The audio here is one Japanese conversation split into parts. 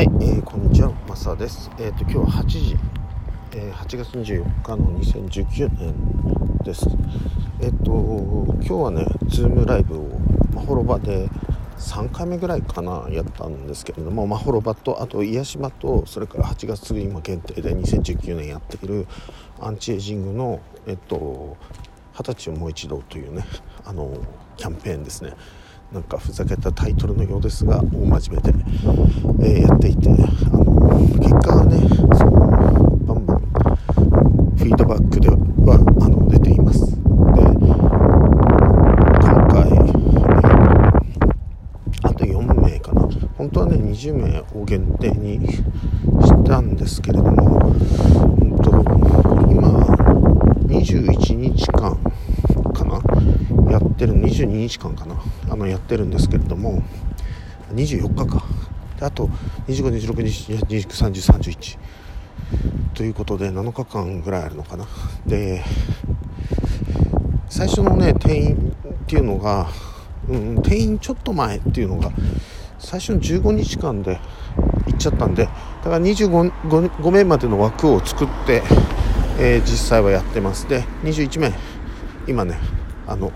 はい、えー、こんにちは、マサです。えっ、ー、と今日は8時、えー、8月24日の2019年です。えっ、ー、と今日はね、ズームライブをまほろばで3回目ぐらいかなやったんですけれども、まほろばとあと癒し場とそれから8月今限定で2019年やっているアンチエイジングのえっと二十歳をもう一度というねあのキャンペーンですね。なんかふざけたタイトルのようですが大真面目で、えー、やっていてあの結果がねそのバンバンフィードバックではあの出ています。で今回、あと4名かな。本当はね20名を限定にしたんですけれども、本当今21日間ってる22日間かな。あのやってるんですけれども24日か。あと252627293031ということで7日間ぐらいあるのかな。で最初のね定員っていうのが、うん、定員ちょっと前っていうのが最初の15日間で行っちゃったんでだから25名までの枠を作って、えー、実際はやってます。で21名今ねあの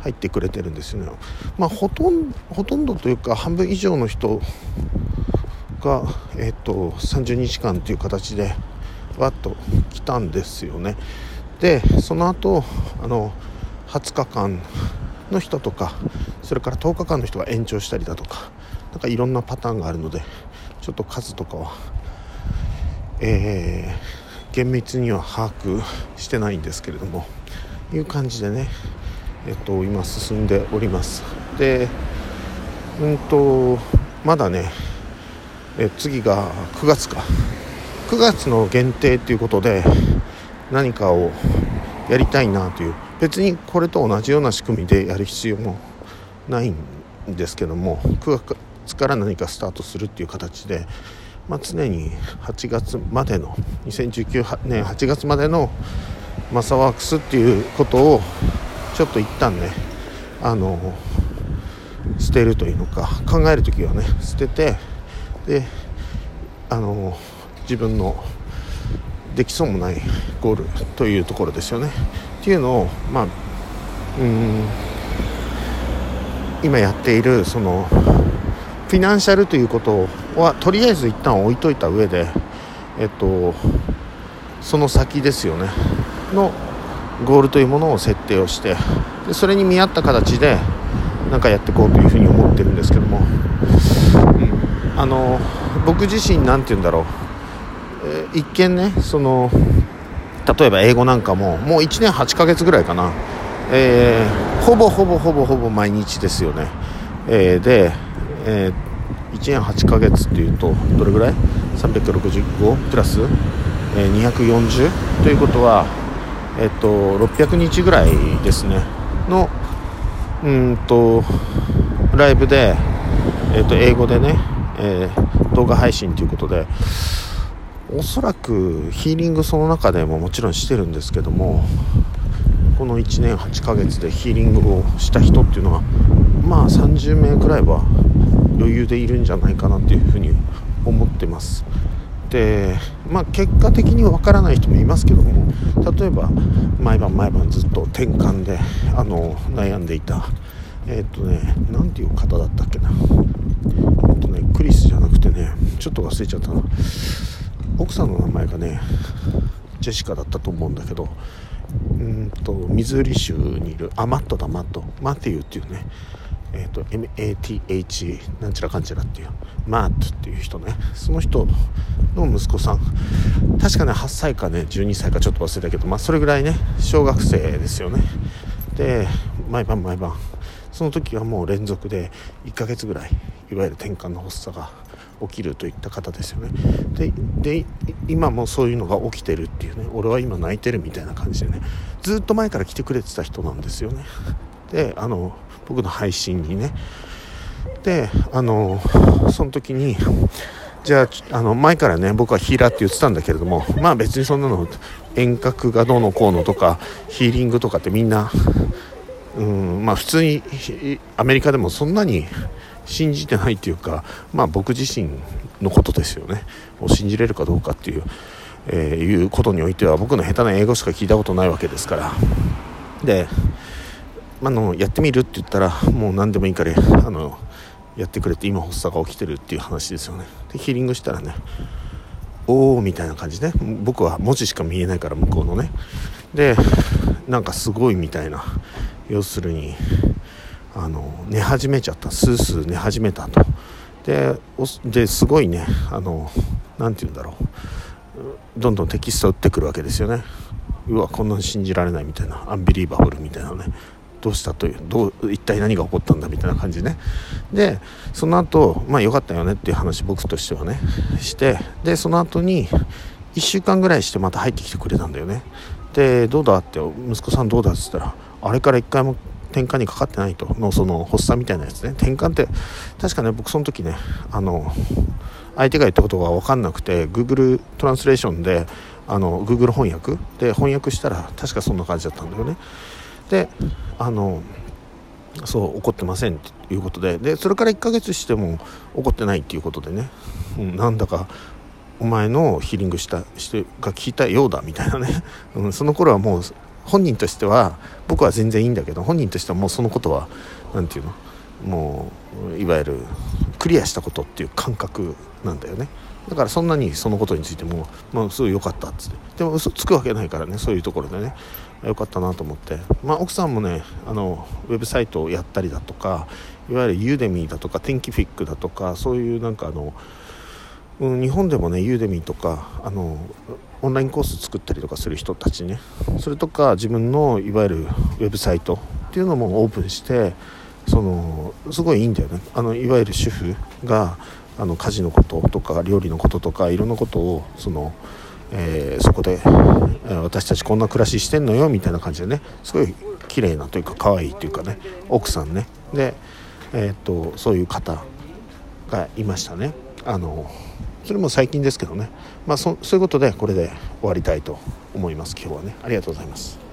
入ってくれてるんですよね。まあ、ほとんほとんどというか半分以上の人が、えーと、30日間という形でわっと来たんですよね。でその後あの20日間の人とかそれから10日間の人が延長したりだとかなんかいろんなパターンがあるのでちょっと数とかは、えー、厳密には把握してないんですけれどもいう感じでねえっと、今進んでおります。でうんとまだねえ次が9月か。9月の限定ということで何かをやりたいなという。別にこれと同じような仕組みでやる必要もないんですけども9月から何かスタートするっていう形で、まあ、常に8月までの2019年8月までのマサワークスっていうことをちょっと一旦ねあの捨てるというのか考える時はね捨ててであの自分のできそうもないゴールというところですよね。っていうのをまあうん今やっているそのフィナンシャルということはとりあえず一旦置いといた上でえっとその先ですよね。のゴールというものを設定をしてでそれに見合った形でなんかやっていこうというふうに思ってるんですけども、うん、あの僕自身何て言うんだろう、えー、一見ねその例えば英語なんかももう1年8ヶ月ぐらいかな、えー、ほぼほぼほぼほぼ毎日ですよね、えー、で、えー、1年8ヶ月っていうとどれぐらい？365プラス、えー、240ということはえっと、600日ぐらいですねのうんとライブで、えっと、英語でね、えー、動画配信ということでおそらくヒーリングその中でももちろんしてるんですけどもこの1年8ヶ月でヒーリングをした人っていうのはまあ30名くらいは余裕でいるんじゃないかなっていうふうに思ってます。で、まあ、結果的にわからない人もいますけども例えば毎晩毎晩ずっと転換であの悩んでいたえっ、とね何ていう方だったっけな。えっ、とねクリスじゃなくてねちょっと忘れちゃったな。奥さんの名前がねジェシカだったと思うんだけどうんとミズーリ州にいるアマットだマット。マティウっていうねえーと、MATH なんちゃらかんちゃらっていうマートっていう人ね。その人の息子さん。確かね8歳かね12歳かちょっと忘れたけどまあそれぐらいね小学生ですよね。で毎晩毎晩。その時はもう連続で1ヶ月ぐらいいわゆる転換の発作が起きるといった方ですよね。でで今もそういうのが起きてるっていうね。俺は今泣いてるみたいな感じでね。ずっと前から来てくれてた人なんですよね。であの僕の配信にね。であのその時にじゃああの前からね僕はヒーラーって言ってたんだけれどもまあ別にそんなの遠隔がどうのこうのとかヒーリングとかってみんなうんまあ普通にアメリカでもそんなに信じてないっていうかまあ僕自身のことですよね。を信じれるかどうかっていう、えー、いうことにおいては僕の下手な英語しか聞いたことないわけですから。で、あのやってみるって言ったらもう何でもいいからあのやってくれて今発作が起きてるっていう話ですよね。でヒーリングしたらねおおみたいな感じね僕は文字しか見えないから向こうのね。でなんかすごいみたいな要するにあの寝始めちゃったスースー寝始めたと。でですごいねあの何て言うんだろう。どんどんテキスト打ってくるわけですよね。うわこんなの信じられないみたいなアンビリーバブルみたいなね。どうしたというどう一体何が起こったんだみたいな感じね。でその後まあ良かったよねっていう話僕としてはねしてでその後に1週間ぐらいしてまた入ってきてくれたんだよね。でどうだって息子さんどうだっつったらあれから1回も転換にかかってないと。のその発作みたいなやつね。転換って確かね僕その時ねあの相手が言ったことが分かんなくて Google トランスレーションであの Google 翻訳で翻訳したら確かそんな感じだったんだよね。であのそう怒ってませんっていうことででそれから1ヶ月しても怒ってないっていうことでね、うん、なんだかお前のヒーリングした人が聞いたようだみたいなね、うん、その頃はもう本人としては僕は全然いいんだけど本人としてはもうそのことは何て言うのもういわゆるクリアしたことっていう感覚なんだよね。だからそんなにそのことについても、まあ、すごい良かったっつって。でも嘘つくわけないからねそういうところでね。良かったなと思って、まあ、奥さんもねあのウェブサイトをやったりだとかいわゆるユーデミーだとかテンキフィックだとかそういうなんかあの、うん、日本でもねユーデミーとかあのオンラインコース作ったりとかする人たちね。それとか自分のいわゆるウェブサイトっていうのもオープンしてそのすごいいいんだよね。あのいわゆる主婦があの家事のこととか料理のこととかいろんなことをその、えー、そこで、え、私たちこんな暮らししてんのよみたいな感じでね。すごい綺麗なというか可愛いというかね。奥さんね。で、えー、っとそういう方がいましたね。あのそれも最近ですけどね。まあそそういうことでこれで終わりたいと思います今日はね。ありがとうございます。